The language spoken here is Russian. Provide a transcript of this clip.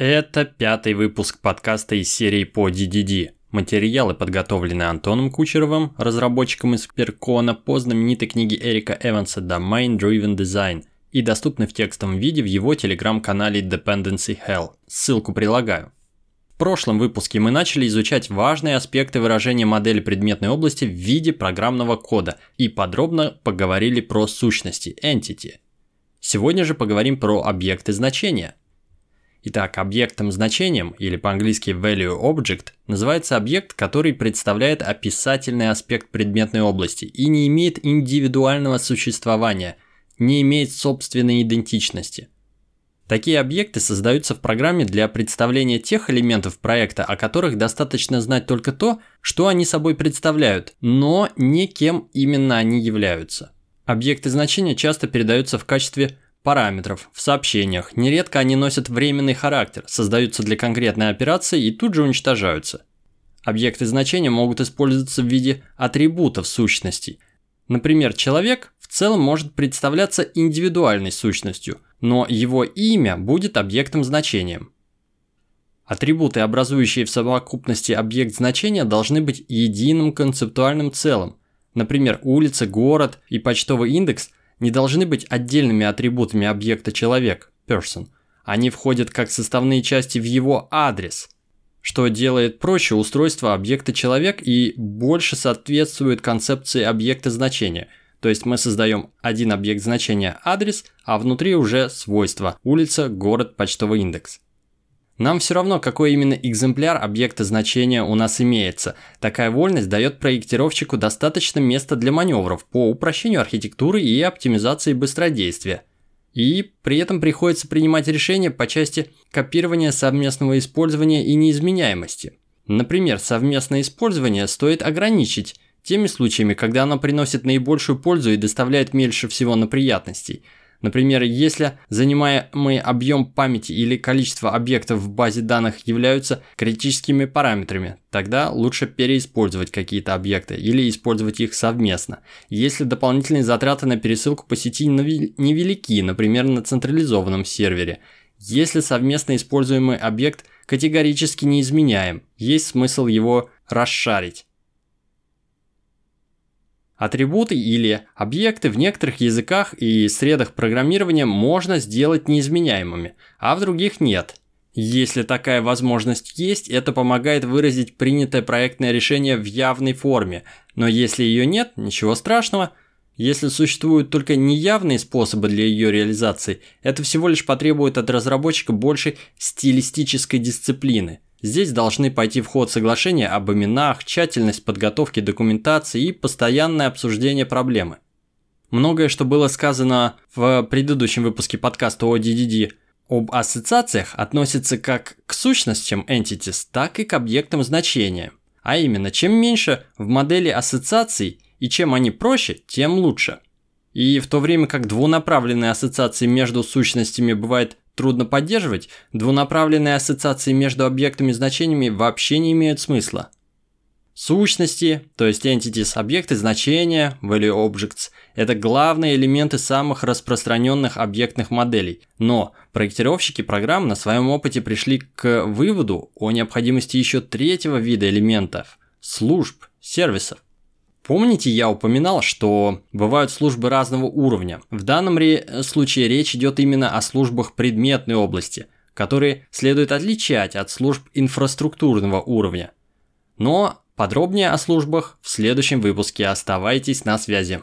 Это пятый выпуск подкаста из серии по DDD. Материалы подготовлены Антоном Кучеровым, разработчиком из Перкона по знаменитой книге Эрика Эванса Domain Driven Design и доступны в текстовом виде в его телеграм-канале Dependency Hell. Ссылку прилагаю. В прошлом выпуске мы начали изучать важные аспекты выражения модели предметной области в виде программного кода и подробно поговорили про сущности, entity. Сегодня же поговорим про объекты значения – Итак, объектом-значением, или по-английски value object, называется объект, который представляет описательный аспект предметной области и не имеет индивидуального существования, не имеет собственной идентичности. Такие объекты создаются в программе для представления тех элементов проекта, о которых достаточно знать только то, что они собой представляют, но не кем именно они являются. Объекты значения часто передаются в качестве параметров в сообщениях. Нередко они носят временный характер, создаются для конкретной операции и тут же уничтожаются. Объекты значения могут использоваться в виде атрибутов сущностей. Например, человек в целом может представляться индивидуальной сущностью, но его имя будет объектом значением. Атрибуты, образующие в совокупности объект значения, должны быть единым концептуальным целым. Например, улица, город и почтовый индекс не должны быть отдельными атрибутами объекта человек, person. Они входят как составные части в его адрес, что делает проще устройство объекта человек и больше соответствует концепции объекта значения. То есть мы создаем один объект значения адрес, а внутри уже свойства улица, город, почтовый индекс. Нам все равно, какой именно экземпляр объекта значения у нас имеется. Такая вольность дает проектировщику достаточно места для маневров по упрощению архитектуры и оптимизации быстродействия. И при этом приходится принимать решения по части копирования совместного использования и неизменяемости. Например, совместное использование стоит ограничить теми случаями, когда оно приносит наибольшую пользу и доставляет меньше всего неприятностей – Например, если занимаемый объем памяти или количество объектов в базе данных являются критическими параметрами, тогда лучше переиспользовать какие-то объекты или использовать их совместно. Если дополнительные затраты на пересылку по сети невелики, например, на централизованном сервере, если совместно используемый объект категорически неизменяем, есть смысл его расшарить. Атрибуты или объекты в некоторых языках и средах программирования можно сделать неизменяемыми, а в других нет. Если такая возможность есть, это помогает выразить принятое проектное решение в явной форме, но если ее нет, ничего страшного. Если существуют только неявные способы для ее реализации, это всего лишь потребует от разработчика большей стилистической дисциплины – Здесь должны пойти в ход соглашения об именах, тщательность подготовки документации и постоянное обсуждение проблемы. Многое, что было сказано в предыдущем выпуске подкаста о DDD об ассоциациях, относится как к сущностям entities, так и к объектам значения. А именно, чем меньше в модели ассоциаций и чем они проще, тем лучше. И в то время как двунаправленные ассоциации между сущностями бывают трудно поддерживать, двунаправленные ассоциации между объектами и значениями вообще не имеют смысла. Сущности, то есть entities, объекты значения, value objects, это главные элементы самых распространенных объектных моделей. Но проектировщики программ на своем опыте пришли к выводу о необходимости еще третьего вида элементов – служб, сервисов. Помните, я упоминал, что бывают службы разного уровня. В данном случае речь идет именно о службах предметной области, которые следует отличать от служб инфраструктурного уровня. Но подробнее о службах в следующем выпуске. Оставайтесь на связи.